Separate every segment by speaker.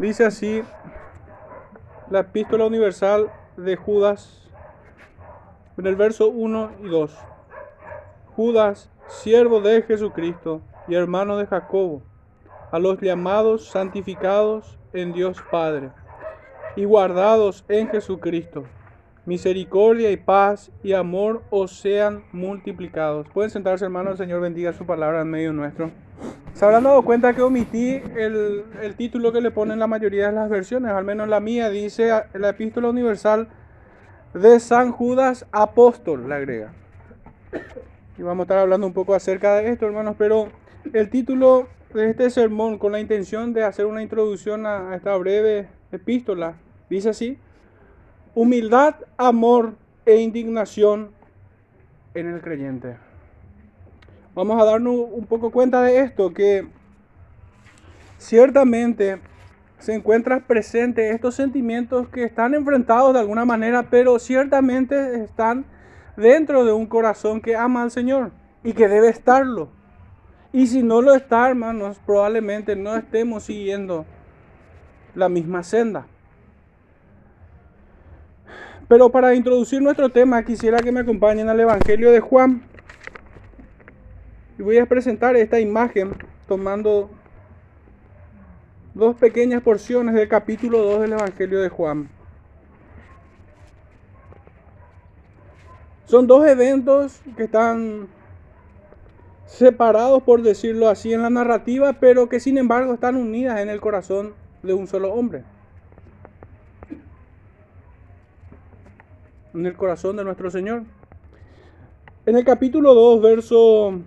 Speaker 1: Dice así la epístola universal de Judas en el verso 1 y 2. Judas, siervo de Jesucristo y hermano de Jacobo, a los llamados santificados en Dios Padre y guardados en Jesucristo. Misericordia y paz y amor os sean multiplicados. Pueden sentarse, hermanos. El Señor bendiga su palabra en medio nuestro. Se habrán dado cuenta que omití el, el título que le ponen la mayoría de las versiones, al menos la mía dice la epístola universal de San Judas Apóstol, la agrega. Y vamos a estar hablando un poco acerca de esto, hermanos, pero el título de este sermón, con la intención de hacer una introducción a esta breve epístola, dice así, humildad, amor e indignación en el creyente. Vamos a darnos un poco cuenta de esto, que ciertamente se encuentran presentes estos sentimientos que están enfrentados de alguna manera, pero ciertamente están dentro de un corazón que ama al Señor y que debe estarlo. Y si no lo está, hermanos, probablemente no estemos siguiendo la misma senda. Pero para introducir nuestro tema, quisiera que me acompañen al Evangelio de Juan. Y voy a presentar esta imagen tomando dos pequeñas porciones del capítulo 2 del Evangelio de Juan. Son dos eventos que están separados, por decirlo así, en la narrativa, pero que sin embargo están unidas en el corazón de un solo hombre. En el corazón de nuestro Señor. En el capítulo 2, verso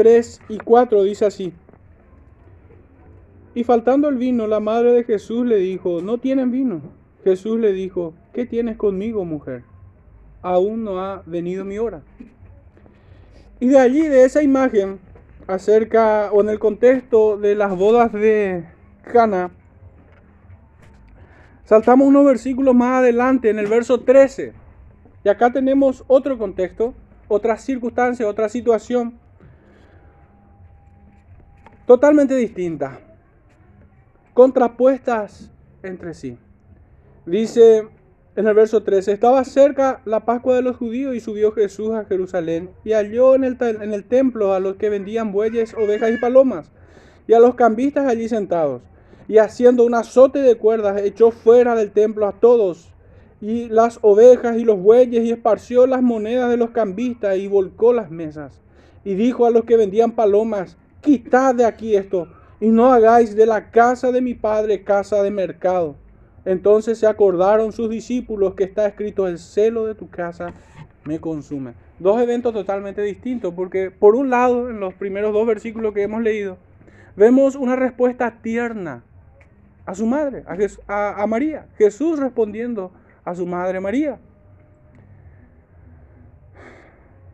Speaker 1: 3 y 4 dice así. Y faltando el vino, la madre de Jesús le dijo, no tienen vino. Jesús le dijo, ¿qué tienes conmigo, mujer? Aún no ha venido mi hora. Y de allí, de esa imagen, acerca o en el contexto de las bodas de Cana, saltamos unos versículos más adelante, en el verso 13. Y acá tenemos otro contexto, otra circunstancia, otra situación totalmente distintas, contrapuestas entre sí. Dice en el verso 13, estaba cerca la Pascua de los judíos y subió Jesús a Jerusalén y halló en el, en el templo a los que vendían bueyes, ovejas y palomas y a los cambistas allí sentados. Y haciendo un azote de cuerdas echó fuera del templo a todos y las ovejas y los bueyes y esparció las monedas de los cambistas y volcó las mesas. Y dijo a los que vendían palomas, quitad de aquí esto y no hagáis de la casa de mi padre casa de mercado. Entonces se acordaron sus discípulos que está escrito, el celo de tu casa me consume. Dos eventos totalmente distintos, porque por un lado, en los primeros dos versículos que hemos leído, vemos una respuesta tierna a su madre, a, María. Jesús respondiendo a su madre María.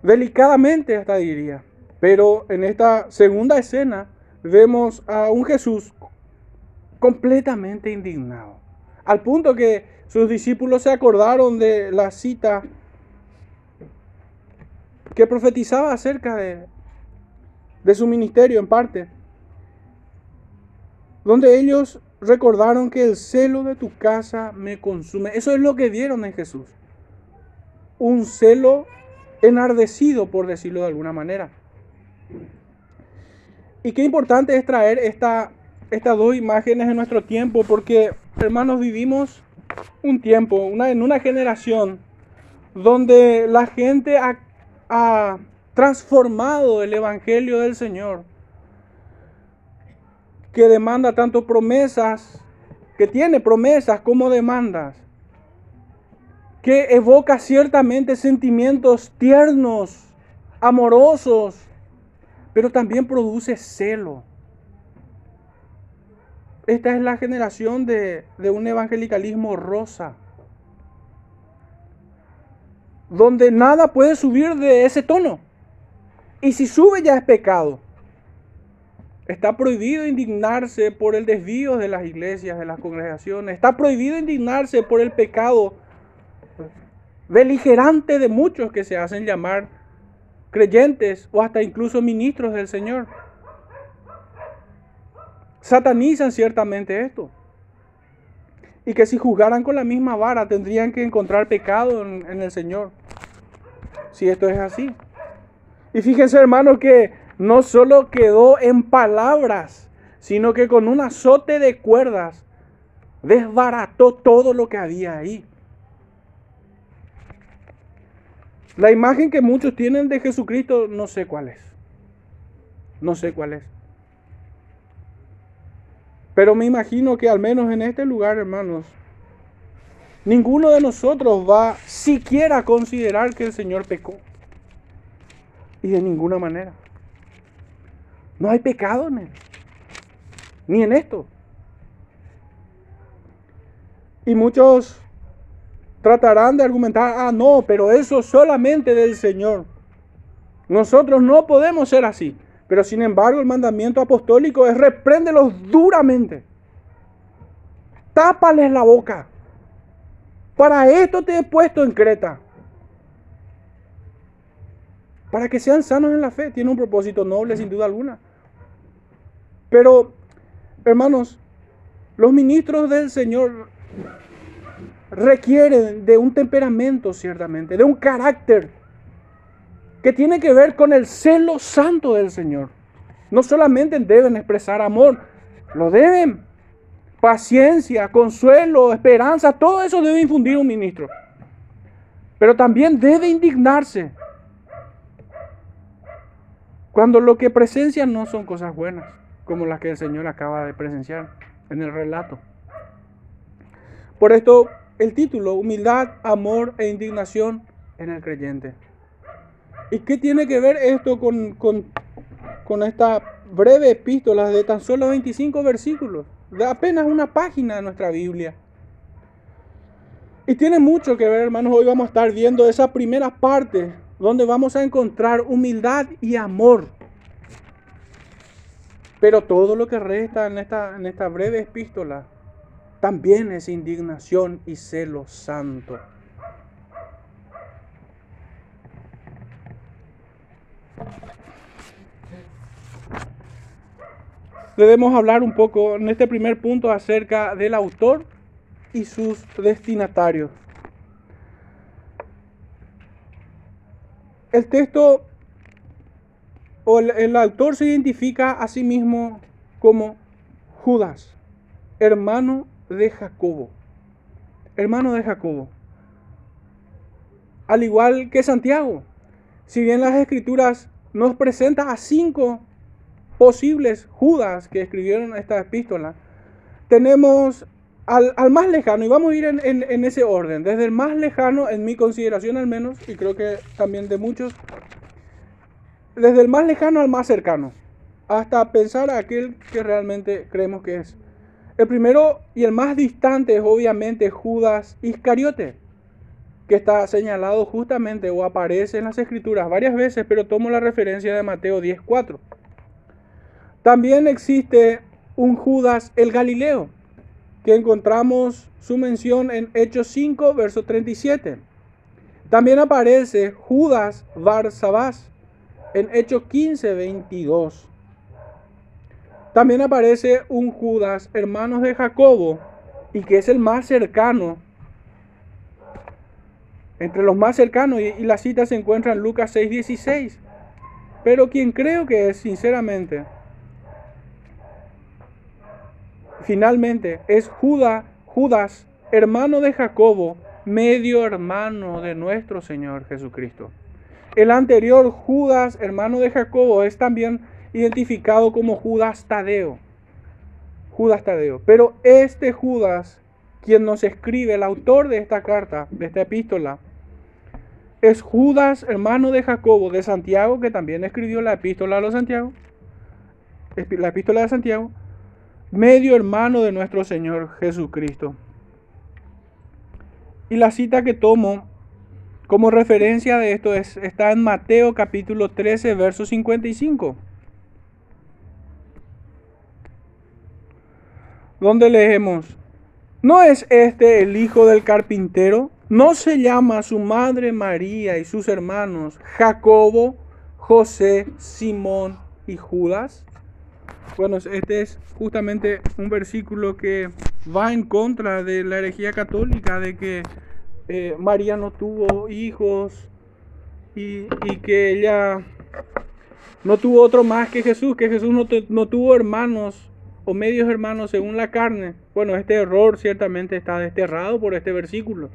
Speaker 1: Delicadamente hasta diría. Pero en esta segunda escena vemos a un Jesús completamente indignado. Al punto que sus discípulos se acordaron de la cita que profetizaba acerca de, su ministerio en parte, donde ellos recordaron que el celo de tu casa me consume. Eso es lo que vieron en Jesús. Un celo enardecido, por decirlo de alguna manera. Y qué importante es traer esta, estas dos imágenes en nuestro tiempo, porque hermanos, vivimos un tiempo, una, en una generación donde la gente ha, ha transformado el Evangelio del Señor, que demanda tanto promesas, que tiene promesas como demandas, que evoca ciertamente sentimientos tiernos, amorosos, pero también produce celo. Esta es la generación de, un evangelicalismo rosa, donde nada puede subir de ese tono. Y si sube ya es pecado. Está prohibido indignarse por el desvío de las iglesias, de las congregaciones. Está prohibido indignarse por el pecado beligerante de muchos que se hacen llamar creyentes o hasta incluso ministros del Señor. satanizan ciertamente esto. Y que si juzgaran con la misma vara tendrían que encontrar pecado en, el Señor. Si esto es así. Y fíjense hermanos que no solo quedó en palabras, sino que con un azote de cuerdas desbarató todo lo que había ahí. La imagen que muchos tienen de Jesucristo no sé cuál es. No sé cuál es. Pero me imagino que al menos en este lugar, hermanos, ninguno de nosotros va siquiera a considerar que el Señor pecó. Y de ninguna manera. No hay pecado en él. Ni en esto. Y muchos tratarán de argumentar, ah, no, pero eso solamente del Señor. Nosotros no podemos ser así. Pero sin embargo el mandamiento apostólico es repréndelos duramente. Tápales la boca. Para esto te he puesto en Creta. Para que sean sanos en la fe. Tiene un propósito noble sin duda alguna. Pero, hermanos, los ministros del Señor requieren de un temperamento, ciertamente, de un carácter que tiene que ver con el celo santo del Señor. No solamente deben expresar amor, lo deben. Paciencia, consuelo, esperanza, todo eso debe infundir un ministro. Pero también debe indignarse cuando lo que presencian no son cosas buenas, como las que el Señor acaba de presenciar en el relato. Por esto el título, humildad, amor e indignación en el creyente. ¿Y qué tiene que ver esto con, con, esta breve epístola de tan solo 25 versículos? De apenas una página de nuestra Biblia. Y tiene mucho que ver, hermanos. Hoy vamos a estar viendo esa primera parte donde vamos a encontrar humildad y amor. Pero todo lo que resta en esta, en esta breve epístola también es indignación y celo santo. Debemos hablar un poco en este primer punto acerca del autor y sus destinatarios. El texto o el, el autor se identifica a sí mismo como Judas, hermano de Jacobo. Hermano de Jacobo. Al igual que Santiago. Si bien las escrituras nos presentan a cinco posibles Judas que escribieron esta epístola, tenemos al, más lejano, y vamos a ir en, en, ese orden, desde el más lejano, en mi consideración al menos, y creo que también de muchos, desde el más lejano al más cercano, hasta pensar a aquel que realmente creemos que es. El primero y el más distante es obviamente Judas Iscariote, que está señalado justamente o aparece en las escrituras varias veces, pero tomo la referencia de Mateo 10.4. También existe un Judas el Galileo, que encontramos su mención en Hechos 5, verso 37. También aparece Judas Barsabás en Hechos 15, 22. También aparece un Judas, hermanos de Jacobo, y que es el más cercano. Entre los más cercanos, y, la cita se encuentra en Lucas 6:16. Pero quien creo que es, sinceramente, finalmente, es Judas, Judas, hermano de Jacobo, medio hermano de nuestro Señor Jesucristo. El anterior Judas, hermano de Jacobo, es también identificado como Judas Tadeo. Judas Tadeo. Pero este Judas, quien nos escribe, el autor de esta carta, de esta epístola, es Judas, hermano de Jacobo, de Santiago, que también escribió la epístola a los Santiago, la epístola de Santiago, medio hermano de nuestro Señor Jesucristo. Y la cita que tomo como referencia de esto es, está en Mateo capítulo 13, verso 55. Donde leemos, ¿no es este el hijo del carpintero? ¿No se llama su madre María y sus hermanos Jacobo, José, Simón y Judas? Bueno, este es justamente un versículo que va en contra de la herejía católica, de que eh, María no tuvo hijos y, que ella no tuvo otro más que Jesús, que Jesús no, no tuvo hermanos o medios hermanos según la carne. Bueno, este error ciertamente está desterrado por este versículo.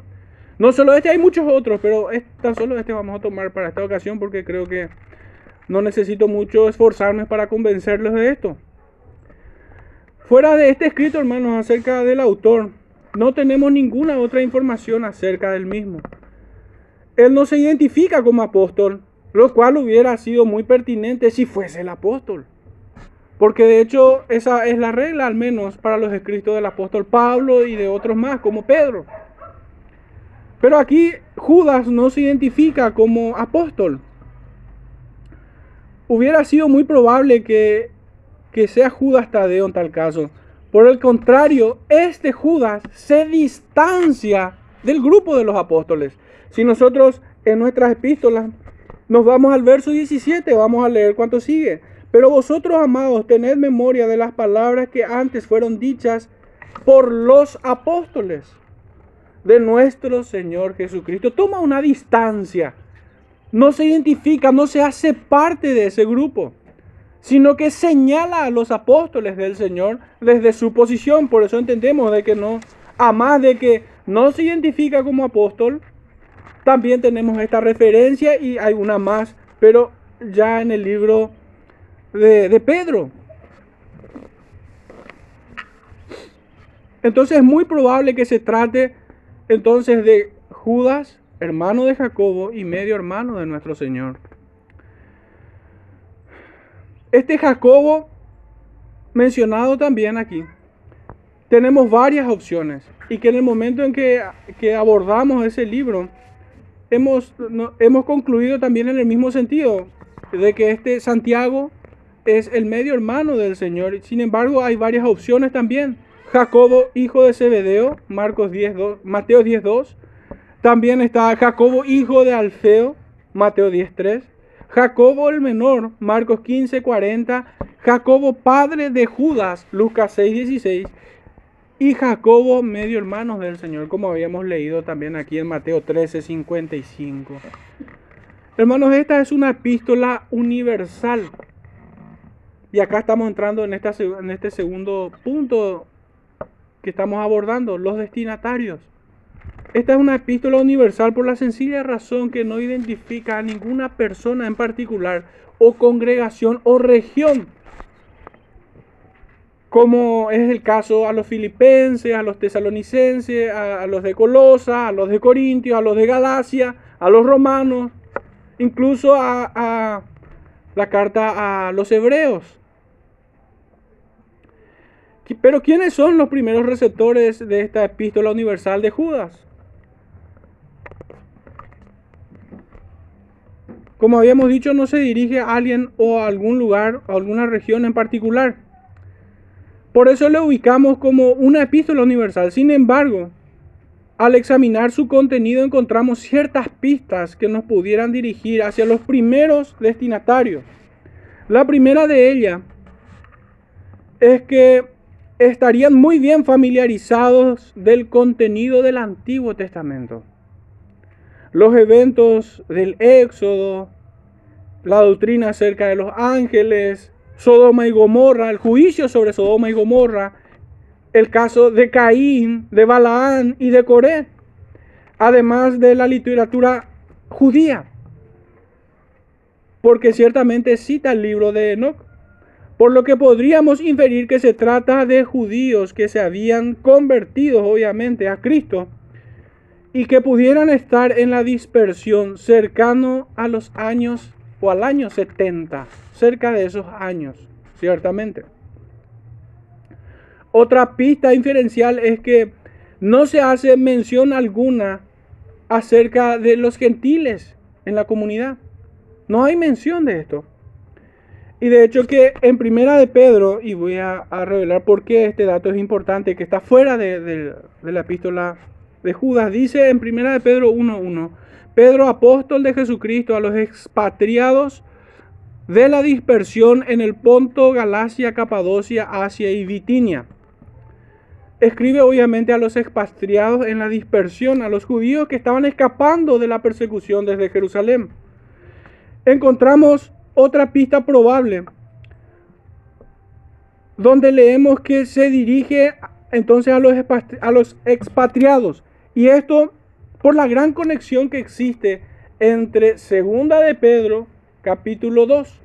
Speaker 1: No solo este, hay muchos otros, pero tan solo este vamos a tomar para esta ocasión porque creo que no necesito mucho esforzarme para convencerlos de esto. Fuera de este escrito, hermanos, acerca del autor, no tenemos ninguna otra información acerca del mismo. Él no se identifica como apóstol, lo cual hubiera sido muy pertinente si fuese el apóstol. Porque de hecho esa es la regla, al menos para los escritos del apóstol Pablo y de otros más, como Pedro. Pero aquí Judas no se identifica como apóstol. Hubiera sido muy probable que, que sea Judas Tadeo en tal caso. Por el contrario, este Judas se distancia del grupo de los apóstoles. Si nosotros en nuestras epístolas nos vamos al verso 17, vamos a leer cuánto sigue. Pero vosotros, amados, tened memoria de las palabras que antes fueron dichas por los apóstoles de nuestro Señor Jesucristo. Toma una distancia. No se identifica, no se hace parte de ese grupo, sino que señala a los apóstoles del Señor desde su posición. Por eso entendemos de que no, a más de que no se identifica como apóstol, también tenemos esta referencia y hay una más, pero ya en el libro de, Pedro. Entonces es muy probable que se trate entonces de Judas, hermano de Jacobo y medio hermano de nuestro Señor. Este Jacobo, mencionado también aquí, tenemos varias opciones y que en el momento en que, abordamos ese libro, hemos, hemos concluido también en el mismo sentido, de que este Santiago es el medio hermano del Señor. Sin embargo, hay varias opciones también. Jacobo, hijo de Zebedeo, Marcos 10, Mateo 10.2. También está Jacobo, hijo de Alfeo, Mateo 10.3. Jacobo el menor, Marcos 15.40. Jacobo, padre de Judas, Lucas 6.16. Y Jacobo, medio hermano del Señor, como habíamos leído también aquí en Mateo 13.55. Hermanos, esta es una epístola universal. Y acá estamos entrando en, en este segundo punto que estamos abordando, los destinatarios. Esta es una epístola universal por la sencilla razón que no identifica a ninguna persona en particular o congregación o región, como es el caso a los filipenses, a los tesalonicenses, a, los de Colosa, a los de Corintios, a los de Galacia, a los romanos, incluso a la carta a los hebreos. Pero ¿quiénes son los primeros receptores de esta epístola universal de Judas? Como habíamos dicho, no se dirige a alguien o a algún lugar o a alguna región en particular. Por eso le ubicamos como una epístola universal. Sin embargo, al examinar su contenido encontramos ciertas pistas que nos pudieran dirigir hacia los primeros destinatarios. La primera de ellas es que estarían muy bien familiarizados del contenido del Antiguo Testamento. Los eventos del Éxodo, la doctrina acerca de los ángeles, Sodoma y Gomorra, el juicio sobre Sodoma y Gomorra, el caso de Caín, de Balaán y de Coré, además de la literatura judía, porque ciertamente cita el libro de Enoch por lo que podríamos inferir que se trata de judíos que se habían convertido obviamente a Cristo y que pudieran estar en la dispersión cercano a los años o al año 70, cerca de esos años, ciertamente. Otra pista inferencial es que no se hace mención alguna acerca de los gentiles en la comunidad. No hay mención de esto. Y de hecho que en primera de Pedro, y voy a, revelar por qué este dato es importante, que está fuera de, la epístola de Judas, dice en primera de Pedro 1.1, Pedro apóstol de Jesucristo a los expatriados de la dispersión en el Ponto, Galacia, Capadocia, Asia y Bitinia. Escribe obviamente a los expatriados en la dispersión, a los judíos que estaban escapando de la persecución desde Jerusalén. Encontramos otra pista probable, donde leemos que se dirige entonces a los, expatriados. Y esto por la gran conexión que existe entre Segunda de Pedro, capítulo 2,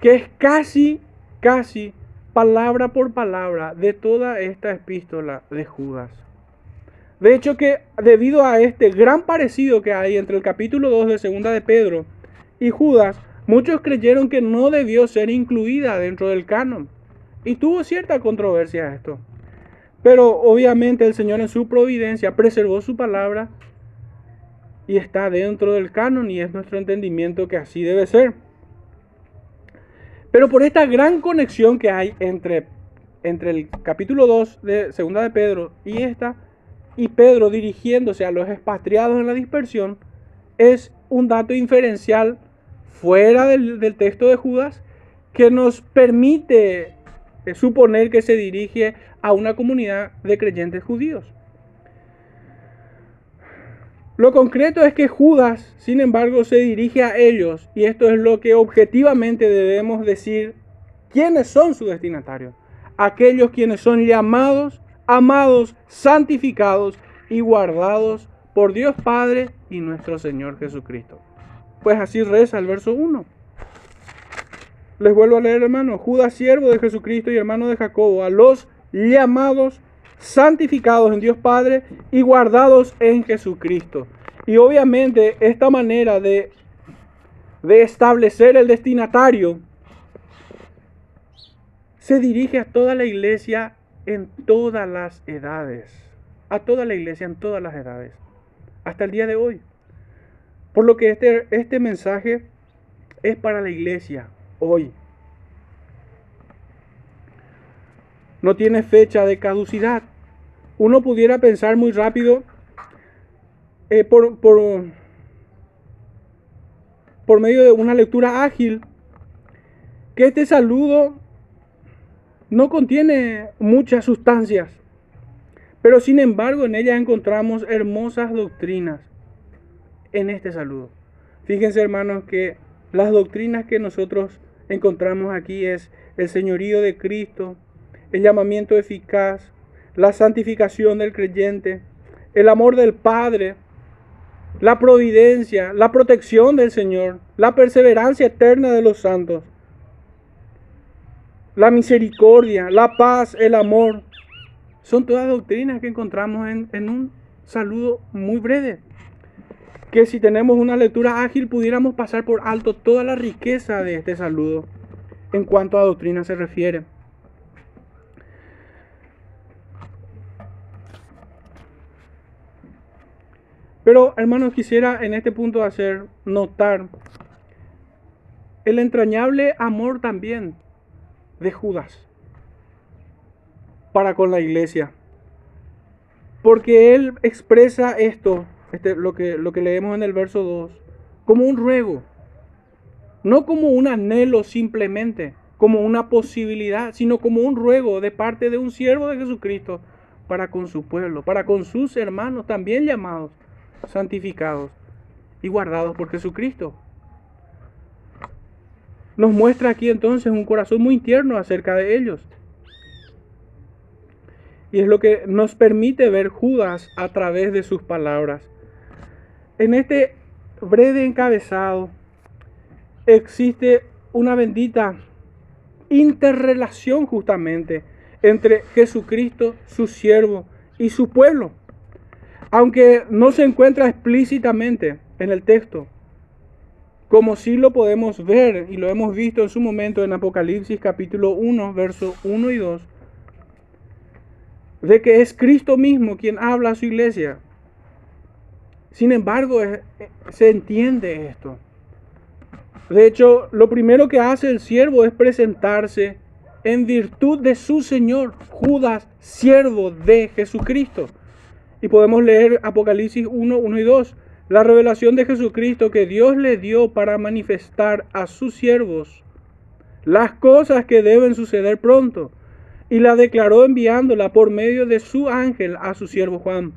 Speaker 1: que es casi, casi palabra por palabra de toda esta epístola de Judas. De hecho que debido a este gran parecido que hay entre el capítulo 2 de Segunda de Pedro y Judas, muchos creyeron que no debió ser incluida dentro del canon. Y tuvo cierta controversia esto. Pero obviamente el Señor en su providencia preservó su palabra y está dentro del canon y es nuestro entendimiento que así debe ser. Pero por esta gran conexión que hay entre, entre el capítulo 2 de Segunda de Pedro y esta, y Pedro dirigiéndose a los expatriados en la dispersión, es un dato inferencial fuera del, texto de Judas que nos permite suponer que se dirige a una comunidad de creyentes judíos. Lo concreto es que Judas, sin embargo, se dirige a ellos y esto es lo que objetivamente debemos decir quiénes son sus destinatarios. Aquellos quienes son llamados, amados, santificados y guardados por Dios Padre y nuestro Señor Jesucristo. Pues así reza el verso 1. Les vuelvo a leer, hermano. Judas, siervo de Jesucristo y hermano de Jacobo, a los llamados, santificados en Dios Padre y guardados en Jesucristo. Y obviamente esta manera de, de establecer el destinatario se dirige a toda la iglesia en todas las edades. A toda la iglesia en todas las edades. Hasta el día de hoy. Por lo que este, este mensaje es para la iglesia, hoy. No tiene fecha de caducidad. Uno pudiera pensar muy rápido eh, por, por, por medio de una lectura ágil que este saludo no contiene muchas sustancias, pero sin embargo en ella encontramos hermosas doctrinas en este saludo. Fíjense hermanos que las doctrinas que nosotros encontramos aquí es el señorío de Cristo, el llamamiento eficaz, la santificación del creyente, el amor del Padre, la providencia, la protección del Señor, la perseverancia eterna de los santos, la misericordia, la paz, el amor. Son todas doctrinas que encontramos en, en un saludo muy breve que si tenemos una lectura ágil pudiéramos pasar por alto toda la riqueza de este saludo en cuanto a doctrina se refiere. Pero hermanos, quisiera en este punto hacer notar el entrañable amor también de Judas para con la iglesia. Porque él expresa esto este, lo, que, lo que leemos en el verso 2, como un ruego, no como un anhelo simplemente, como una posibilidad, sino como un ruego de parte de un siervo de Jesucristo para con su pueblo, para con sus hermanos, también llamados, santificados y guardados por Jesucristo. Nos muestra aquí entonces un corazón muy tierno acerca de ellos. Y es lo que nos permite ver Judas a través de sus palabras. En este breve encabezado existe una bendita interrelación justamente entre Jesucristo, su siervo y su pueblo. Aunque no se encuentra explícitamente en el texto, como sí lo podemos ver y lo hemos visto en su momento en Apocalipsis capítulo 1, versos 1 y 2, de que es Cristo mismo quien habla a su iglesia sin embargo, eh, se entiende esto. De hecho, lo primero que hace el siervo es presentarse en virtud de su Señor, Judas, siervo de Jesucristo. Y podemos leer Apocalipsis 1, 1 y 2. la revelación de Jesucristo que Dios le dio para manifestar a sus siervos las cosas que deben suceder pronto, y la declaró enviándola por medio de su ángel a su siervo Juan,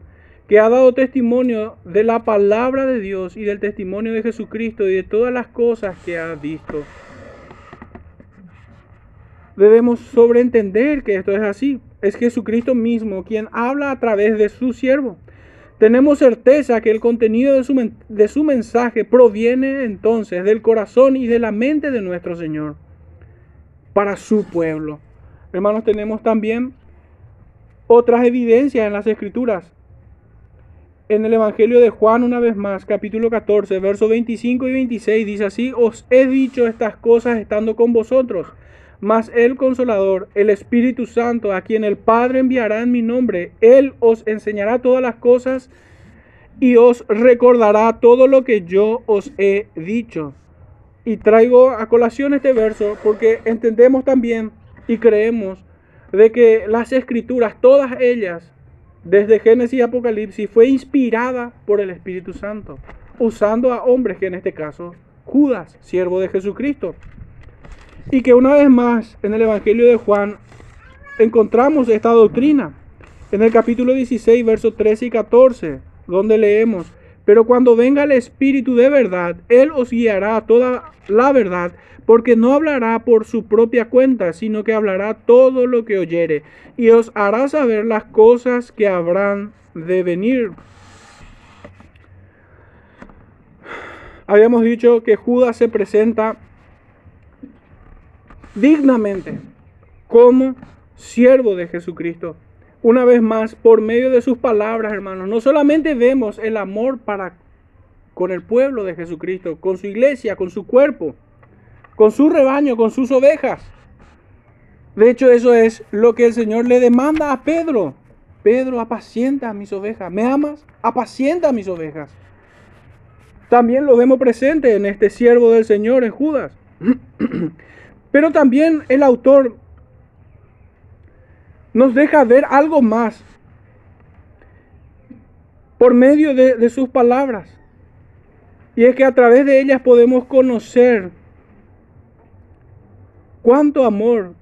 Speaker 1: que ha dado testimonio de la palabra de Dios y del testimonio de Jesucristo y de todas las cosas que ha visto. Debemos sobreentender que esto es así. Es Jesucristo mismo quien habla a través de su siervo. Tenemos certeza que el contenido de su, de su mensaje proviene entonces del corazón y de la mente de nuestro Señor para su pueblo. Hermanos, tenemos también otras evidencias en las Escrituras. En el Evangelio de Juan, una vez más, capítulo 14, versos 25 y 26, dice así, os he dicho estas cosas estando con vosotros, mas el consolador, el Espíritu Santo, a quien el Padre enviará en mi nombre, Él os enseñará todas las cosas y os recordará todo lo que yo os he dicho. Y traigo a colación este verso porque entendemos también y creemos de que las escrituras, todas ellas, desde Génesis y Apocalipsis, fue inspirada por el Espíritu Santo, usando a hombres que en este caso, Judas, siervo de Jesucristo. Y que una vez más en el Evangelio de Juan encontramos esta doctrina. En el capítulo 16, versos 13 y 14, donde leemos, pero cuando venga el Espíritu de verdad, Él os guiará a toda la verdad, porque no hablará por su propia cuenta, sino que hablará todo lo que oyere, y os hará saber las cosas que habrán de venir. Habíamos dicho que Judas se presenta dignamente como siervo de Jesucristo. Una vez más, por medio de sus palabras, hermanos, no solamente vemos el amor para con el pueblo de Jesucristo, con su iglesia, con su cuerpo, con su rebaño, con sus ovejas. De hecho, eso es lo que el Señor le demanda a Pedro. Pedro, apacienta a mis ovejas. ¿Me amas? Apacienta a mis ovejas. También lo vemos presente en este siervo del Señor, en Judas. Pero también el autor nos deja ver algo más por medio de, sus palabras. Y es que a través de ellas podemos conocer cuánto amor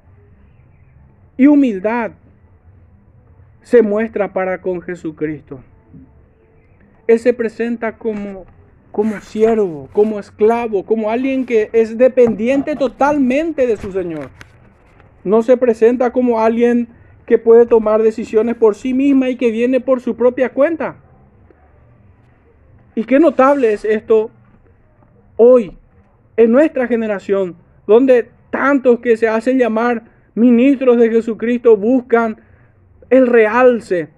Speaker 1: y humildad se muestra para con Jesucristo. Él se presenta como como siervo, como esclavo, como alguien que es dependiente totalmente de su Señor. No se presenta como alguien que puede tomar decisiones por sí misma y que viene por su propia cuenta. Y qué notable es esto hoy, en nuestra generación, donde tantos que se hacen llamar ministros de Jesucristo buscan el realce,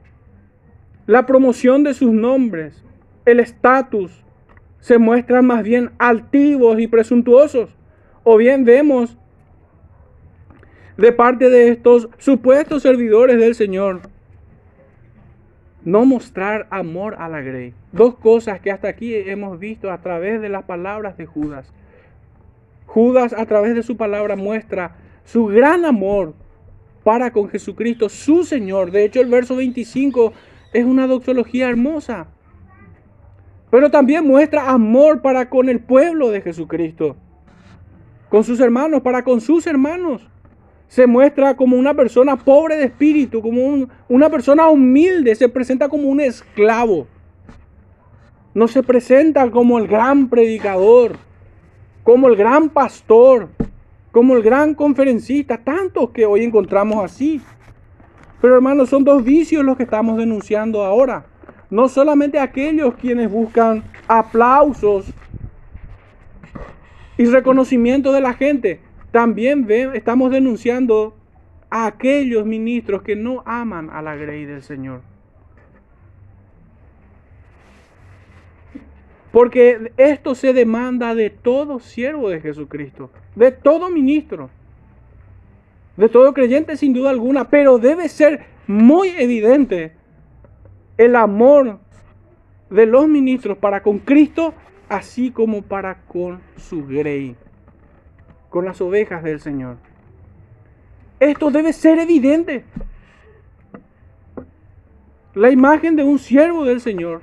Speaker 1: la promoción de sus nombres, el estatus, se muestran más bien altivos y presuntuosos. O bien vemos de parte de estos supuestos servidores del Señor no mostrar amor a la grey. Dos cosas que hasta aquí hemos visto a través de las palabras de Judas. Judas a través de su palabra muestra su gran amor para con Jesucristo, su Señor. De hecho, el verso 25 es una doxología hermosa pero también muestra amor para con el pueblo de Jesucristo, con sus hermanos, para con sus hermanos. Se muestra como una persona pobre de espíritu, como una persona humilde, se presenta como un esclavo. No se presenta como el gran predicador, como el gran pastor, como el gran conferencista, tantos que hoy encontramos así. Pero hermanos, son dos vicios los que estamos denunciando ahora no solamente aquellos quienes buscan aplausos y reconocimiento de la gente, también estamos denunciando a aquellos ministros que no aman a la grey del Señor. Porque esto se demanda de todo siervo de Jesucristo, de todo ministro, de todo creyente sin duda alguna, pero debe ser muy evidente el amor de los ministros para con Cristo, así como para con su grey, con las ovejas del Señor. Esto debe ser evidente. La imagen de un siervo del Señor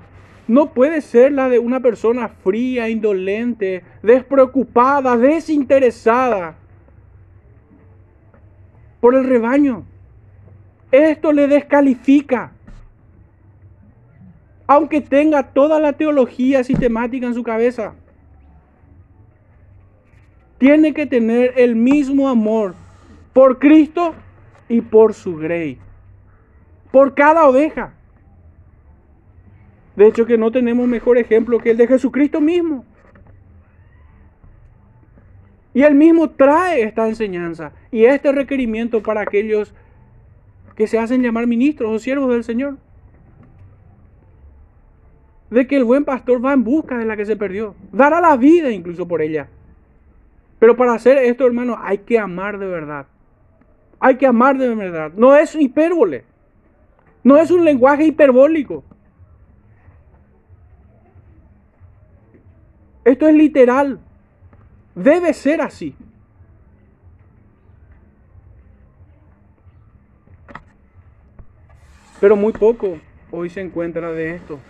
Speaker 1: no puede ser la de una persona fría, indolente, despreocupada, desinteresada por el rebaño. Esto le descalifica. Aunque tenga toda la teología sistemática en su cabeza. Tiene que tener el mismo amor por Cristo y por su grey. Por cada oveja. De hecho que no tenemos mejor ejemplo que el de Jesucristo mismo. Y él mismo trae esta enseñanza y este requerimiento para aquellos que se hacen llamar ministros o siervos del Señor. De que el buen pastor va en busca de la que se perdió. Dará la vida incluso por ella. Pero para hacer esto, hermano, hay que amar de verdad. Hay que amar de verdad. No es hipérbole. No es un lenguaje hiperbólico. Esto es literal. Debe ser así. Pero muy poco hoy se encuentra de esto.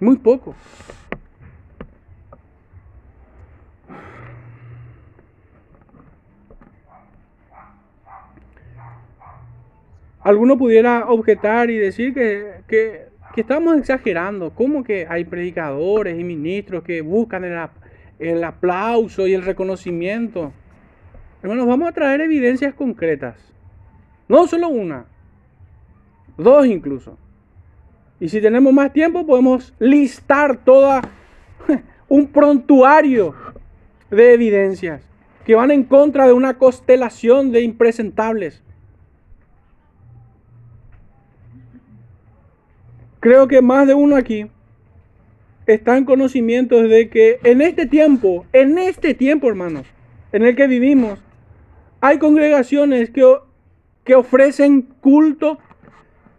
Speaker 1: Muy poco. Alguno pudiera objetar y decir que, que, estamos exagerando. ¿Cómo que hay predicadores y ministros que buscan el, el aplauso y el reconocimiento? Hermanos, vamos a traer evidencias concretas. No solo una, dos incluso. Y si tenemos más tiempo, podemos listar toda un prontuario de evidencias que van en contra de una constelación de impresentables. Creo que más de uno aquí está en conocimiento de que en este tiempo, en este tiempo, hermanos, en el que vivimos, hay congregaciones que, que ofrecen culto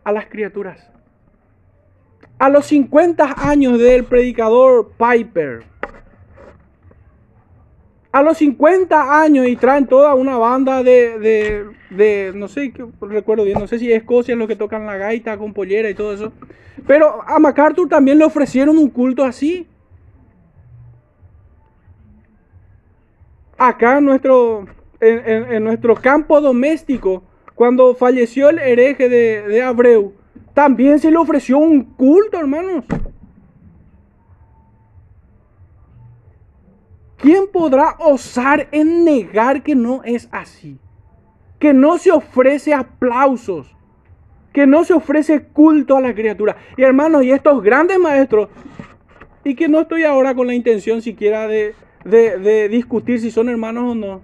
Speaker 1: a las criaturas. A los 50 años del predicador Piper, a los 50 años y traen toda una banda de, de, no sé, recuerdo bien, no sé si es Escocia los que tocan la gaita con pollera y todo eso. Pero a MacArthur también le ofrecieron un culto así. Acá en nuestro, en, nuestro campo doméstico, cuando falleció el hereje de, de Abreu, también se le ofreció un culto, hermanos. ¿Quién podrá osar en negar que no es así? Que no se ofrece aplausos, que no se ofrece culto a la criatura. Y hermanos, y estos grandes maestros, y que no estoy ahora con la intención siquiera de, de, discutir si son hermanos o no.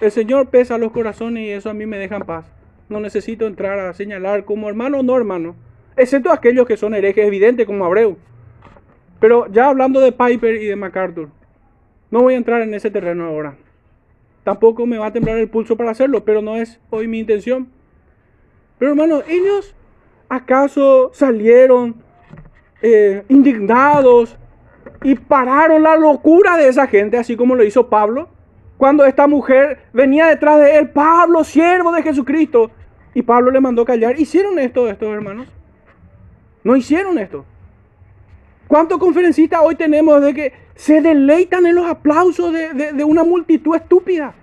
Speaker 1: El Señor pesa los corazones y eso a mí me deja en paz. No necesito entrar a señalar como hermano o no hermano, excepto aquellos que son herejes evidentes como Abreu. Pero ya hablando de Piper y de MacArthur. No voy a entrar en ese terreno ahora. Tampoco me va a temblar el pulso para hacerlo, pero no es hoy mi intención. Pero hermanos, ellos acaso salieron eh, indignados y pararon la locura de esa gente, así como lo hizo Pablo, cuando esta mujer venía detrás de él, Pablo, siervo de Jesucristo, y Pablo le mandó callar. ¿Hicieron esto estos hermanos? No hicieron esto. ¿Cuántos conferencistas hoy tenemos de que se deleitan en los aplausos de, una multitud estúpida?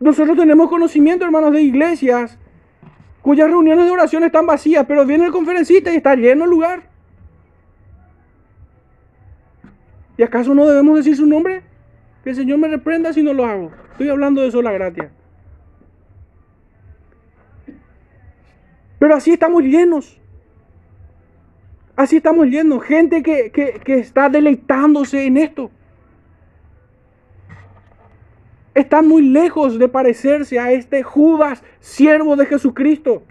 Speaker 1: Nosotros tenemos conocimiento, hermanos, de iglesias cuyas reuniones de oración están vacías, pero viene el conferencista y está lleno el lugar. ¿Y acaso no debemos decir su nombre? Que el Señor me reprenda si no lo hago. Estoy hablando de sola gracia. Pero así estamos llenos. Así estamos llenos. Gente que, está deleitándose en esto. Están muy lejos de parecerse a este Judas, siervo de Jesucristo,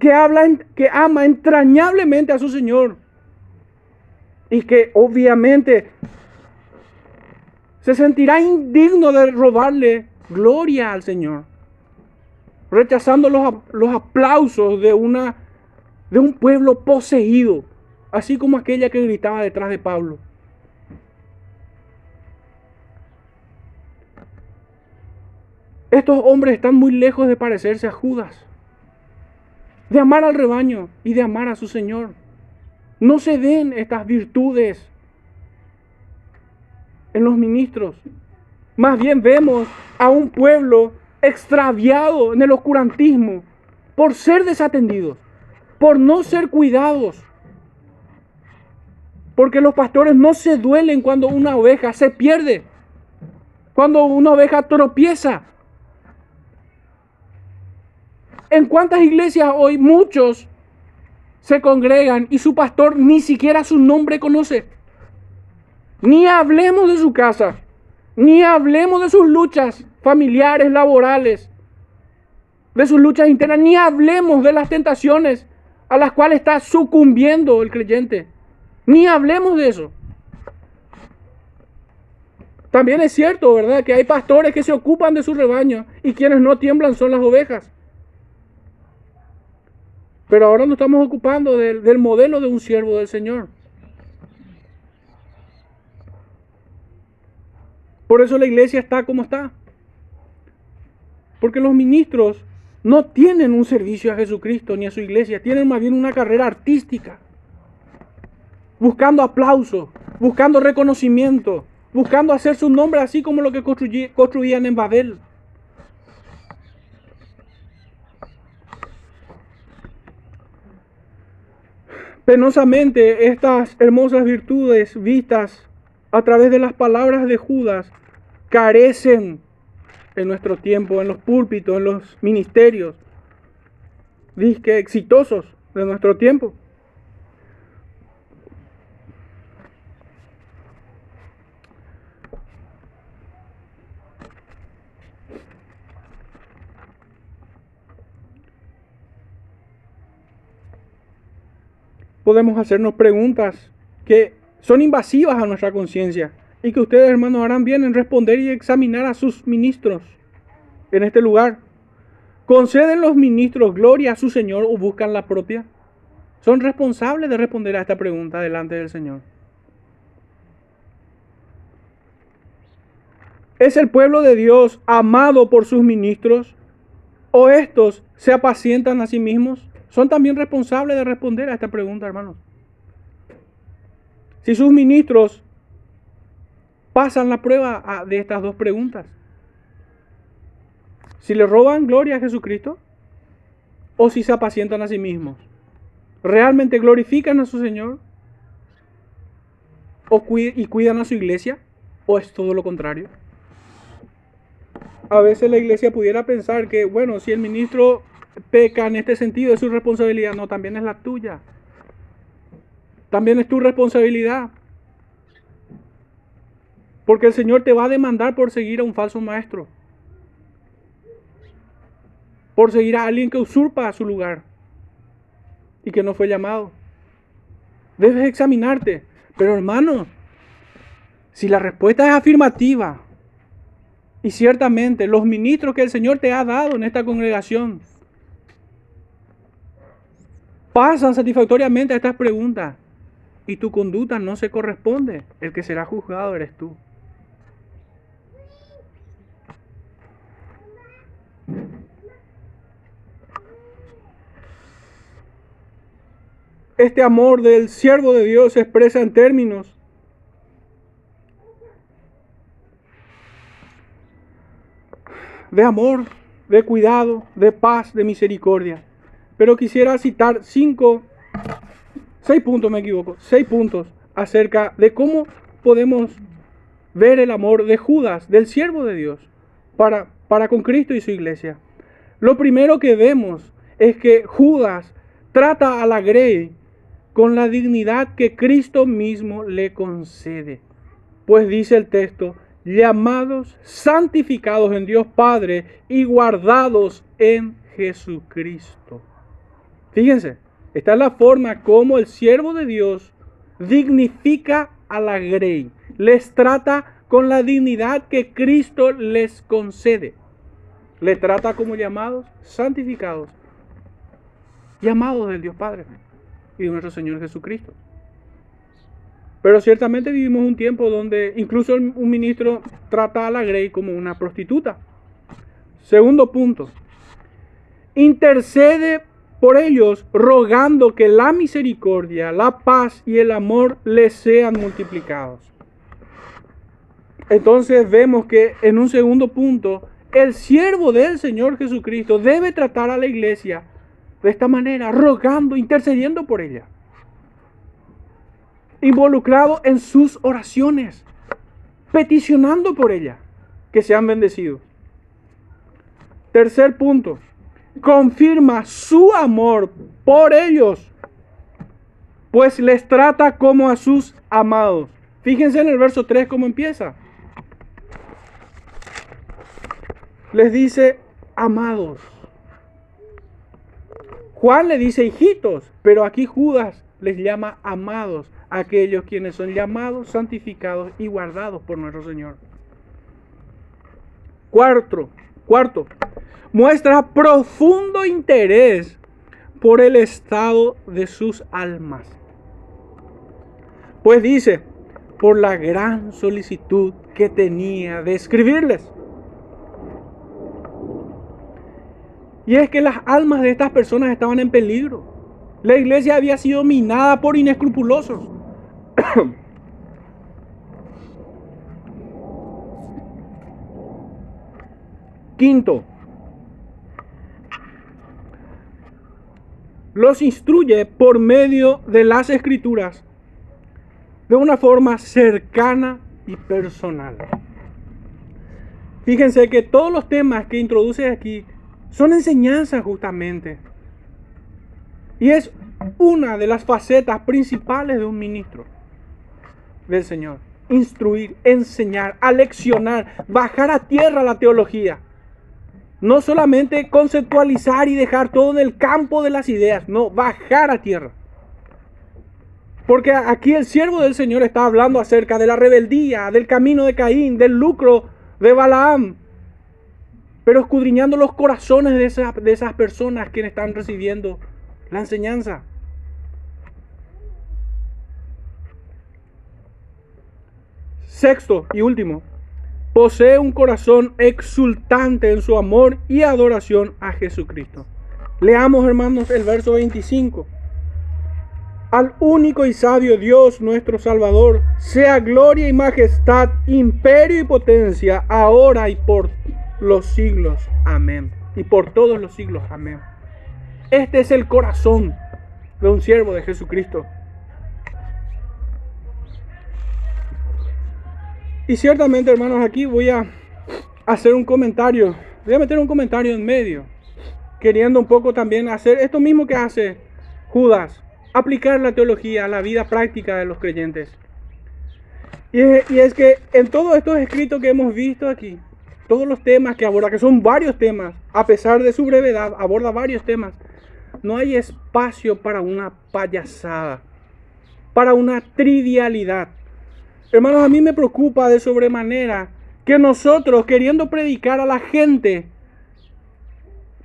Speaker 1: que, habla, que ama entrañablemente a su Señor y que obviamente se sentirá indigno de robarle gloria al Señor rechazando los, aplausos de, una, de un pueblo poseído, así como aquella que gritaba detrás de Pablo. Estos hombres están muy lejos de parecerse a Judas. de amar al rebaño y de amar a su Señor. No se den estas virtudes en los ministros. Más bien vemos a un pueblo extraviado en el oscurantismo por ser desatendidos, por no ser cuidados. Porque los pastores no se duelen cuando una oveja se pierde, cuando una oveja tropieza. ¿En cuántas iglesias hoy muchos se congregan y su pastor ni siquiera su nombre conoce? Ni hablemos de su casa, ni hablemos de sus luchas familiares, laborales, de sus luchas internas, ni hablemos de las tentaciones a las cuales está sucumbiendo el creyente. Ni hablemos de eso. También es cierto, ¿verdad? Que hay pastores que se ocupan de su rebaño y quienes no tiemblan son las ovejas. Pero ahora nos estamos ocupando del, del modelo de un siervo del Señor. Por eso la iglesia está como está. Porque los ministros no tienen un servicio a Jesucristo ni a su iglesia, tienen más bien una carrera artística. Buscando aplauso, buscando reconocimiento, buscando hacer su nombre así como lo que construían en Babel. Penosamente estas hermosas virtudes vistas a través de las palabras de Judas carecen en nuestro tiempo, en los púlpitos, en los ministerios, disque exitosos de nuestro tiempo. Podemos hacernos preguntas que son invasivas a nuestra conciencia y que ustedes, hermanos, harán bien en responder y examinar a sus ministros en este lugar. ¿Conceden los ministros gloria a su Señor o buscan la propia? Son responsables de responder a esta pregunta delante del Señor. ¿Es el pueblo de Dios amado por sus ministros? ¿O estos se apacientan a sí mismos? Son también responsables de responder a esta pregunta, hermanos. Si sus ministros pasan la prueba de estas dos preguntas. Si le roban gloria a Jesucristo o si se apacientan a sí mismos. ¿Realmente glorifican a su Señor? ¿O y cuidan a su iglesia? ¿O es todo lo contrario? A veces la iglesia pudiera pensar que, bueno, si el ministro peca en este sentido es su responsabilidad. No, también es la tuya. También es tu responsabilidad. Porque el Señor te va a demandar por seguir a un falso maestro. Por seguir a alguien que usurpa su lugar y que no fue llamado. Debes examinarte. Pero hermano, si la respuesta es afirmativa, y ciertamente los ministros que el Señor te ha dado en esta congregación pasan satisfactoriamente a estas preguntas y tu conducta no se corresponde, el que será juzgado eres tú. Este amor del siervo de Dios se expresa en términos de amor, de cuidado, de paz, de misericordia. Pero quisiera citar cinco, seis puntos, me equivoco, seis puntos acerca de cómo podemos ver el amor de Judas, del siervo de Dios, para para con Cristo y su iglesia. Lo primero que vemos es que Judas trata a la Grey con la dignidad que Cristo mismo le concede. Pues dice el texto, llamados, santificados en Dios Padre y guardados en Jesucristo. Fíjense, esta es la forma como el siervo de Dios dignifica a la Grey, les trata con la dignidad que Cristo les concede le trata como llamados, santificados, llamados del Dios Padre y de nuestro Señor Jesucristo. Pero ciertamente vivimos un tiempo donde incluso un ministro trata a la Grey como una prostituta. Segundo punto, intercede por ellos, rogando que la misericordia, la paz y el amor les sean multiplicados. Entonces vemos que en un segundo punto, el siervo del Señor Jesucristo debe tratar a la iglesia de esta manera, rogando, intercediendo por ella. Involucrado en sus oraciones, peticionando por ella, que sean bendecidos. Tercer punto, confirma su amor por ellos, pues les trata como a sus amados. Fíjense en el verso 3 cómo empieza. Les dice, amados. Juan le dice hijitos, pero aquí Judas les llama amados, aquellos quienes son llamados, santificados y guardados por nuestro Señor. Cuarto, cuarto, muestra profundo interés por el estado de sus almas. Pues dice, por la gran solicitud que tenía de escribirles. Y es que las almas de estas personas estaban en peligro. La iglesia había sido minada por inescrupulosos. Quinto, los instruye por medio de las escrituras de una forma cercana y personal. Fíjense que todos los temas que introduce aquí son enseñanzas justamente. Y es una de las facetas principales de un ministro del Señor. Instruir, enseñar, aleccionar, bajar a tierra la teología. No solamente conceptualizar y dejar todo en el campo de las ideas, no, bajar a tierra. Porque aquí el siervo del Señor está hablando acerca de la rebeldía, del camino de Caín, del lucro de Balaam. Pero escudriñando los corazones de, de esas personas quienes están recibiendo la enseñanza. Sexto y último, posee un corazón exultante en su amor y adoración a Jesucristo. Leamos, hermanos, el verso 25. Al único y sabio Dios nuestro Salvador, sea gloria y majestad, imperio y potencia, ahora y por los siglos. Amén. Y por todos los siglos. Amén. Este es el corazón de un siervo de Jesucristo. Y ciertamente, hermanos, aquí voy a hacer un comentario. Voy a meter un comentario en medio. Queriendo un poco también hacer esto mismo que hace Judas. Aplicar la teología a la vida práctica de los creyentes. Y es, que en todos estos escritos que hemos visto aquí, todos los temas que aborda, que son varios temas, a pesar de su brevedad, aborda varios temas, no hay espacio para una payasada, para una trivialidad. Hermanos, a mí me preocupa de sobremanera que nosotros, queriendo predicar a la gente,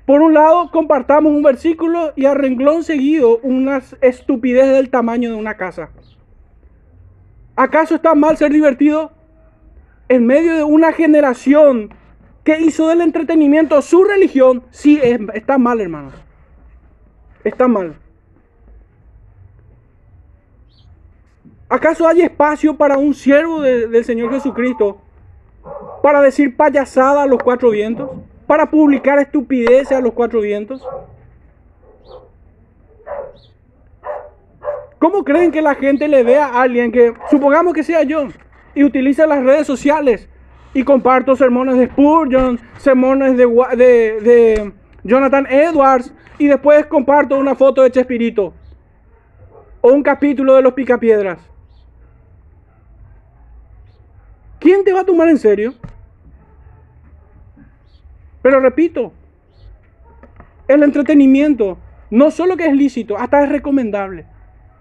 Speaker 1: por un lado compartamos un versículo y a renglón seguido una estupidez del tamaño de una casa. ¿Acaso está mal ser divertido? En medio de una generación que hizo del entretenimiento su religión, sí está mal, hermanos. Está mal. ¿Acaso hay espacio para un siervo del Señor Jesucristo para decir payasada a los cuatro vientos? ¿Para publicar estupideces a los cuatro vientos? ¿Cómo creen que la gente le vea a alguien que, supongamos que sea yo, y utiliza las redes sociales y comparto sermones de Spurgeon, sermones de, de, de Jonathan Edwards, y después comparto una foto de Chespirito o un capítulo de los Picapiedras? ¿Quién te va a tomar en serio? Pero repito, el entretenimiento no solo que es lícito, hasta es recomendable.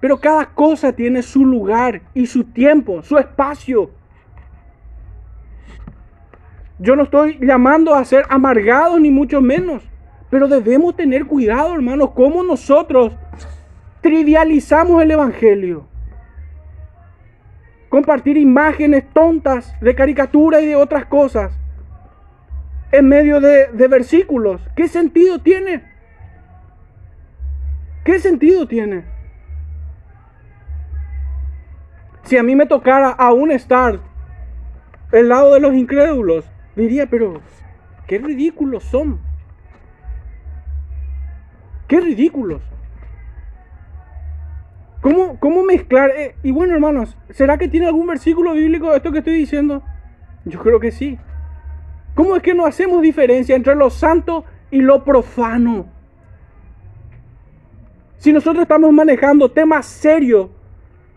Speaker 1: Pero cada cosa tiene su lugar y su tiempo, su espacio. Yo no estoy llamando a ser amargados ni mucho menos. Pero debemos tener cuidado, hermanos, cómo nosotros trivializamos el Evangelio compartir imágenes tontas de caricatura y de otras cosas en medio de, versículos. ¿Qué sentido tiene? ¿Qué sentido tiene? Si a mí me tocara aún estar el lado de los incrédulos, diría, pero qué ridículos son. Qué ridículos. ¿Cómo, cómo mezclar? Eh, y bueno, hermanos, ¿será que tiene algún versículo bíblico esto que estoy diciendo? Yo creo que sí. ¿Cómo es que no hacemos diferencia entre lo santo y lo profano? Si nosotros estamos manejando temas serios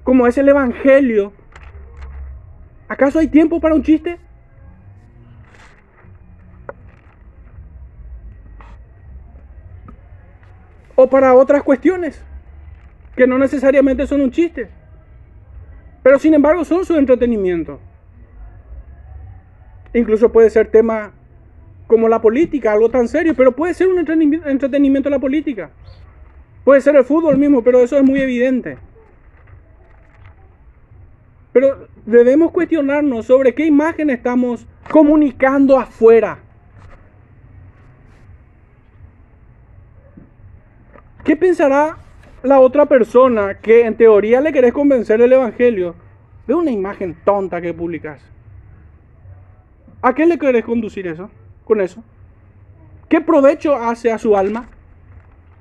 Speaker 1: como es el Evangelio, ¿acaso hay tiempo para un chiste? O para otras cuestiones que no necesariamente son un chiste, pero sin embargo son su entretenimiento. Incluso puede ser tema como la política, algo tan serio, pero puede ser un entretenimiento la política. Puede ser el fútbol mismo, pero eso es muy evidente. Pero debemos cuestionarnos sobre qué imagen estamos comunicando afuera. ¿Qué pensará la otra persona que en teoría le querés convencer del Evangelio de una imagen tonta que publicas? ¿A qué le querés conducir eso? Con eso. ¿Qué provecho hace a su alma?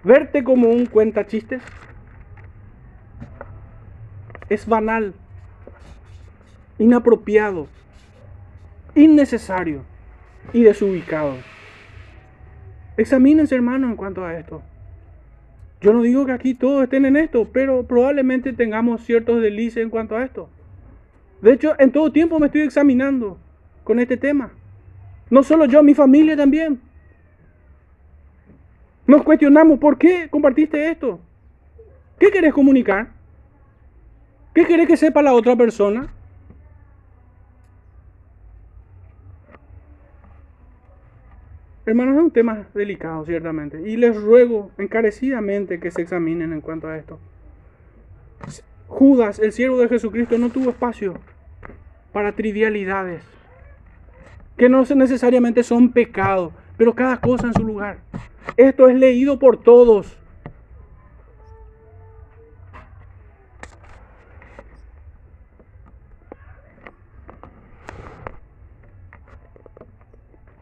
Speaker 1: ¿Verte como un cuenta chistes? Es banal, inapropiado, innecesario y desubicado. Examínense, hermanos, en cuanto a esto. Yo no digo que aquí todos estén en esto, pero probablemente tengamos ciertos delices en cuanto a esto. De hecho, en todo tiempo me estoy examinando con este tema. No solo yo, mi familia también. Nos cuestionamos, ¿por qué compartiste esto? ¿Qué querés comunicar? ¿Qué querés que sepa la otra persona? Hermanos, es un tema delicado, ciertamente. Y les ruego encarecidamente que se examinen en cuanto a esto. Judas, el siervo de Jesucristo, no tuvo espacio para trivialidades, que no necesariamente son pecados, pero cada cosa en su lugar. Esto es leído por todos.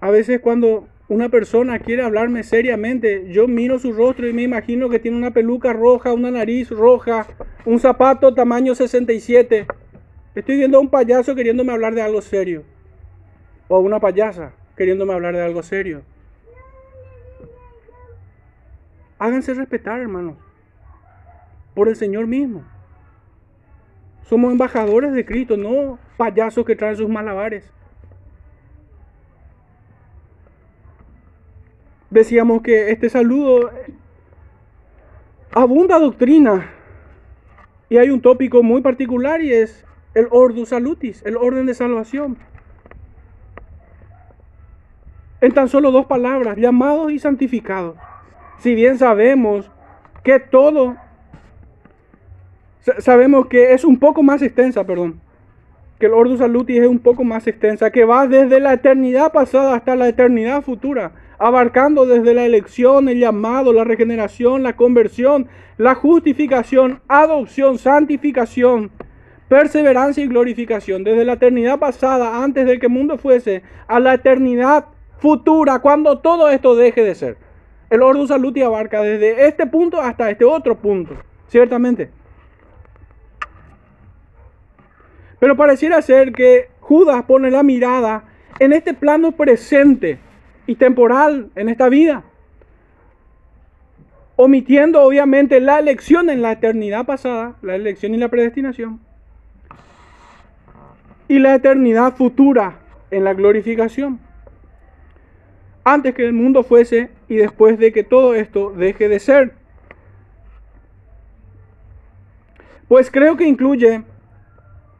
Speaker 1: A veces cuando una persona quiere hablarme seriamente, yo miro su rostro y me imagino que tiene una peluca roja, una nariz roja, un zapato tamaño 67. Estoy viendo a un payaso queriéndome hablar de algo serio. O a una payasa queriéndome hablar de algo serio. Háganse respetar, hermanos. Por el Señor mismo. Somos embajadores de Cristo, no payasos que traen sus malabares. Decíamos que este saludo abunda doctrina. Y hay un tópico muy particular y es el ordus salutis, el orden de salvación. En tan solo dos palabras, llamados y santificados. Si bien sabemos que todo, sabemos que es un poco más extensa, perdón, que el Ordus Salutis es un poco más extensa, que va desde la eternidad pasada hasta la eternidad futura, abarcando desde la elección, el llamado, la regeneración, la conversión, la justificación, adopción, santificación, perseverancia y glorificación, desde la eternidad pasada, antes de que el mundo fuese, a la eternidad futura, cuando todo esto deje de ser. El Ordus Saluti abarca desde este punto hasta este otro punto, ciertamente. Pero pareciera ser que Judas pone la mirada en este plano presente y temporal en esta vida, omitiendo obviamente la elección en la eternidad pasada, la elección y la predestinación, y la eternidad futura en la glorificación antes que el mundo fuese y después de que todo esto deje de ser. Pues creo que incluye